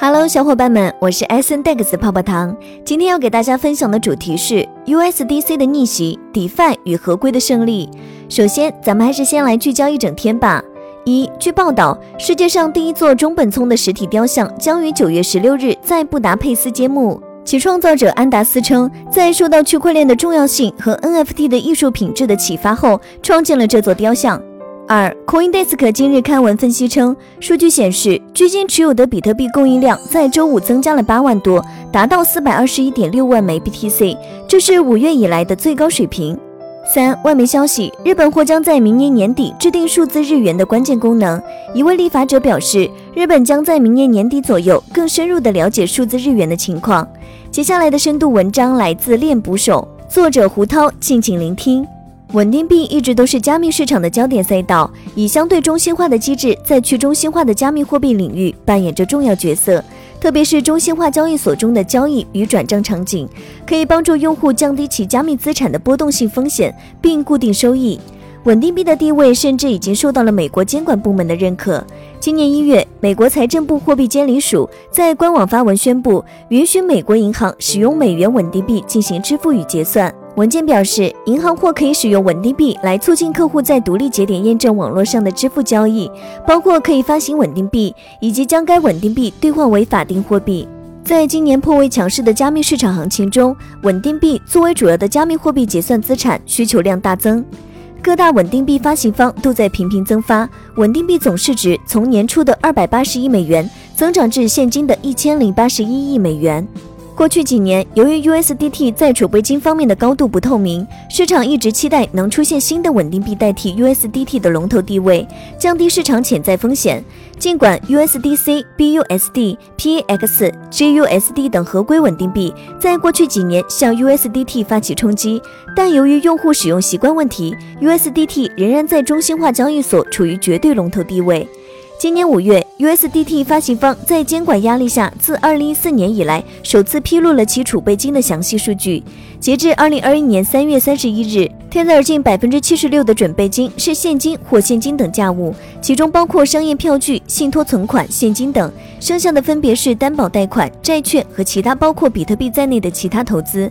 Hello，小伙伴们，我是 S N Dex 泡泡糖。今天要给大家分享的主题是 USDC 的逆袭，DeFi 与合规的胜利。首先，咱们还是先来聚焦一整天吧。一，据报道，世界上第一座中本聪的实体雕像将于九月十六日在布达佩斯揭幕。其创造者安达斯称，在受到区块链的重要性和 NFT 的艺术品质的启发后，创建了这座雕像。二，CoinDesk 今日刊文分析称，数据显示，距今持有的比特币供应量在周五增加了八万多，达到四百二十一点六万枚 BTC，这是五月以来的最高水平。三，外媒消息，日本或将在明年年底制定数字日元的关键功能。一位立法者表示，日本将在明年年底左右更深入地了解数字日元的情况。接下来的深度文章来自链捕手，作者胡涛，敬请聆听。稳定币一直都是加密市场的焦点赛道，以相对中心化的机制，在去中心化的加密货币领域扮演着重要角色。特别是中心化交易所中的交易与转账场景，可以帮助用户降低其加密资产的波动性风险，并固定收益。稳定币的地位甚至已经受到了美国监管部门的认可。今年一月，美国财政部货币监理署在官网发文宣布，允许美国银行使用美元稳定币进行支付与结算。文件表示，银行或可以使用稳定币来促进客户在独立节点验证网络上的支付交易，包括可以发行稳定币以及将该稳定币兑换为法定货币。在今年颇为强势的加密市场行情中，稳定币作为主要的加密货币结算资产，需求量大增，各大稳定币发行方都在频频增发，稳定币总市值从年初的二百八十亿美元增长至现今的一千零八十一亿美元。过去几年，由于 USDT 在储备金方面的高度不透明，市场一直期待能出现新的稳定币代替 USDT 的龙头地位，降低市场潜在风险。尽管 USDC、BUSD、PX、GUSD 等合规稳定币在过去几年向 USDT 发起冲击，但由于用户使用习惯问题，USDT 仍然在中心化交易所处于绝对龙头地位。今年五月，USDT 发行方在监管压力下，自二零一四年以来首次披露了其储备金的详细数据。截至二零二一年三月三十一日，Tether 近百分之七十六的准备金是现金或现金等价物，其中包括商业票据、信托存款、现金等，剩下的分别是担保贷款、债券和其他包括比特币在内的其他投资。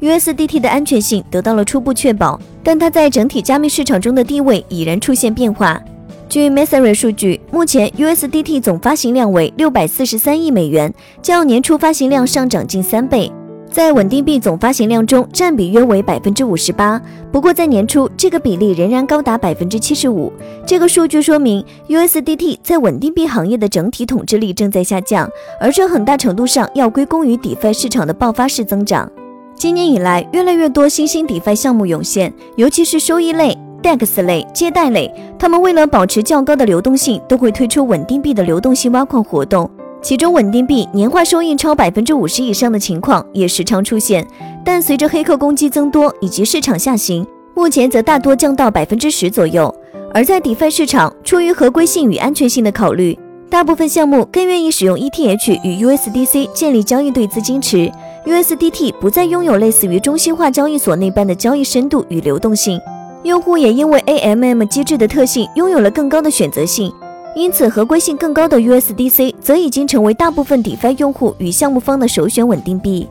USDT 的安全性得到了初步确保，但它在整体加密市场中的地位已然出现变化。据 Messari 数据，目前 USDT 总发行量为六百四十三亿美元，较年初发行量上涨近三倍，在稳定币总发行量中占比约为百分之五十八。不过在年初，这个比例仍然高达百分之七十五。这个数据说明 USDT 在稳定币行业的整体统治力正在下降，而这很大程度上要归功于 DeFi 市场的爆发式增长。今年以来，越来越多新兴 DeFi 项目涌现，尤其是收益类。DEX 类、借贷类，他们为了保持较高的流动性，都会推出稳定币的流动性挖矿活动。其中，稳定币年化收益超百分之五十以上的情况也时常出现。但随着黑客攻击增多以及市场下行，目前则大多降到百分之十左右。而在 DeFi 市场，出于合规性与安全性的考虑，大部分项目更愿意使用 ETH 与 USDC 建立交易对资金池。USDT 不再拥有类似于中心化交易所那般的交易深度与流动性。用户也因为 AMM 机制的特性拥有了更高的选择性，因此合规性更高的 USDC 则已经成为大部分 DeFi 用户与项目方的首选稳定币。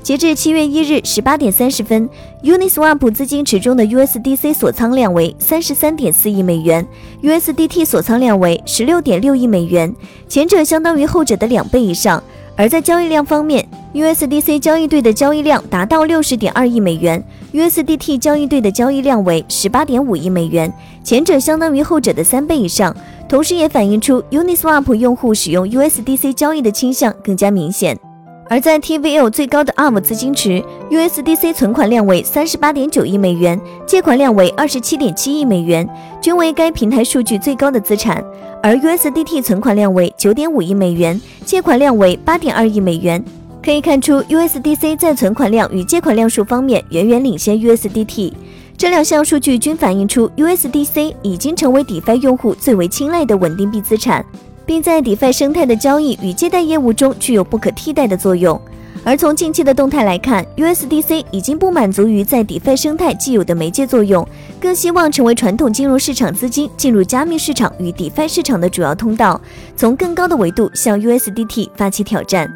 截至七月一日十八点三十分，Uniswap 资金池中的 USDC 锁仓量为三十三点四亿美元，USDT 锁仓量为十六点六亿美元，前者相当于后者的两倍以上。而在交易量方面，USDC 交易对的交易量达到六十点二亿美元，USDT 交易对的交易量为十八点五亿美元，前者相当于后者的三倍以上，同时也反映出 Uniswap 用户使用 USDC 交易的倾向更加明显。而在 TVL 最高的 ARM 资金池，USDC 存款量为三十八点九亿美元，借款量为二十七点七亿美元，均为该平台数据最高的资产。而 USDT 存款量为九点五亿美元，借款量为八点二亿美元。可以看出，USDC 在存款量与借款量数方面远远领先 USDT。这两项数据均反映出 USDC 已经成为 DeFi 用户最为青睐的稳定币资产，并在 DeFi 生态的交易与借贷业务中具有不可替代的作用。而从近期的动态来看，USDC 已经不满足于在 DeFi 生态既有的媒介作用，更希望成为传统金融市场资金进入加密市场与 DeFi 市场的主要通道，从更高的维度向 USDT 发起挑战。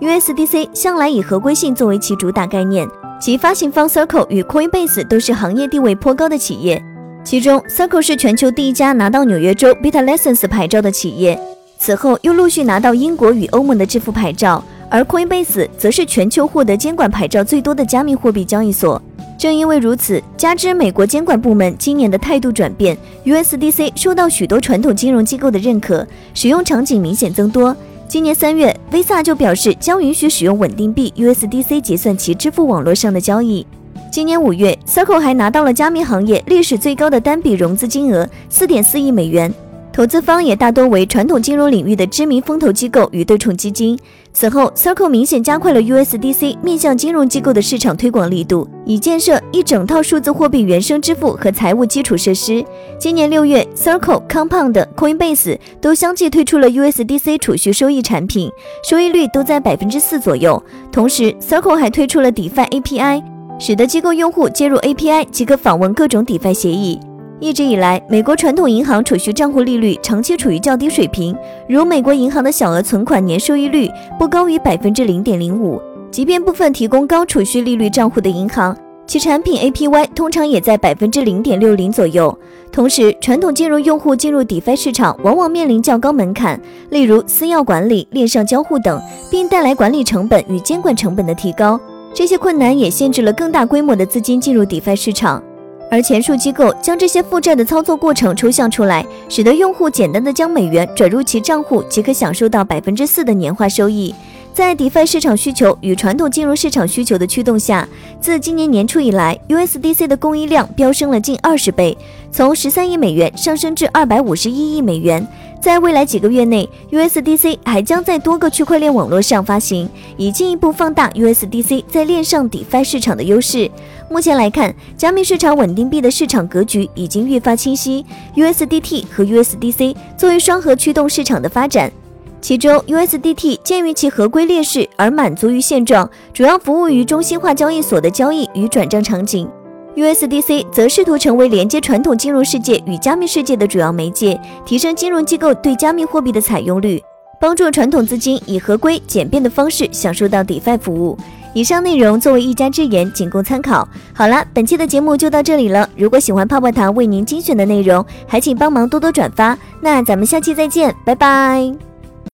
USDC 向来以合规性作为其主打概念，其发行方 Circle 与 Coinbase 都是行业地位颇高的企业，其中 Circle 是全球第一家拿到纽约州 Beta License 牌照的企业，此后又陆续拿到英国与欧盟的支付牌照。而 Coinbase 则是全球获得监管牌照最多的加密货币交易所。正因为如此，加之美国监管部门今年的态度转变，USDC 受到许多传统金融机构的认可，使用场景明显增多。今年三月，Visa 就表示将允许使用稳定币 USDC 结算其支付网络上的交易。今年五月，Circle 还拿到了加密行业历史最高的单笔融资金额四点四亿美元。投资方也大多为传统金融领域的知名风投机构与对冲基金。此后，Circle 明显加快了 USDC 面向金融机构的市场推广力度，以建设一整套数字货币原生支付和财务基础设施。今年六月，Circle、Compound、Coinbase 都相继推出了 USDC 储蓄收益产品，收益率都在百分之四左右。同时，Circle 还推出了 DeFi API，使得机构用户接入 API 即可访问各种 DeFi 协议。一直以来，美国传统银行储蓄账户利率长期处于较低水平，如美国银行的小额存款年收益率不高于百分之零点零五。即便部分提供高储蓄利率账户的银行，其产品 APY 通常也在百分之零点六零左右。同时，传统金融用户进入 DeFi 市场往往面临较高门槛，例如私钥管理、链上交互等，并带来管理成本与监管成本的提高。这些困难也限制了更大规模的资金进入 DeFi 市场。而前述机构将这些负债的操作过程抽象出来，使得用户简单的将美元转入其账户即可享受到百分之四的年化收益。在 DeFi 市场需求与传统金融市场需求的驱动下，自今年年初以来，USDC 的供应量飙升了近二十倍，从十三亿美元上升至二百五十一亿美元。在未来几个月内，USDC 还将在多个区块链网络上发行，以进一步放大 USDC 在链上 DeFi 市场的优势。目前来看，加密市场稳定币的市场格局已经愈发清晰，USDT 和 USDC 作为双核驱动市场的发展。其中，USDT 鉴于其合规劣势而满足于现状，主要服务于中心化交易所的交易与转账场景。USDC 则试图成为连接传统金融世界与加密世界的主要媒介，提升金融机构对加密货币的采用率，帮助传统资金以合规简便的方式享受到 DeFi 服务。以上内容作为一家之言，仅供参考。好了，本期的节目就到这里了。如果喜欢泡泡糖为您精选的内容，还请帮忙多多转发。那咱们下期再见，拜拜。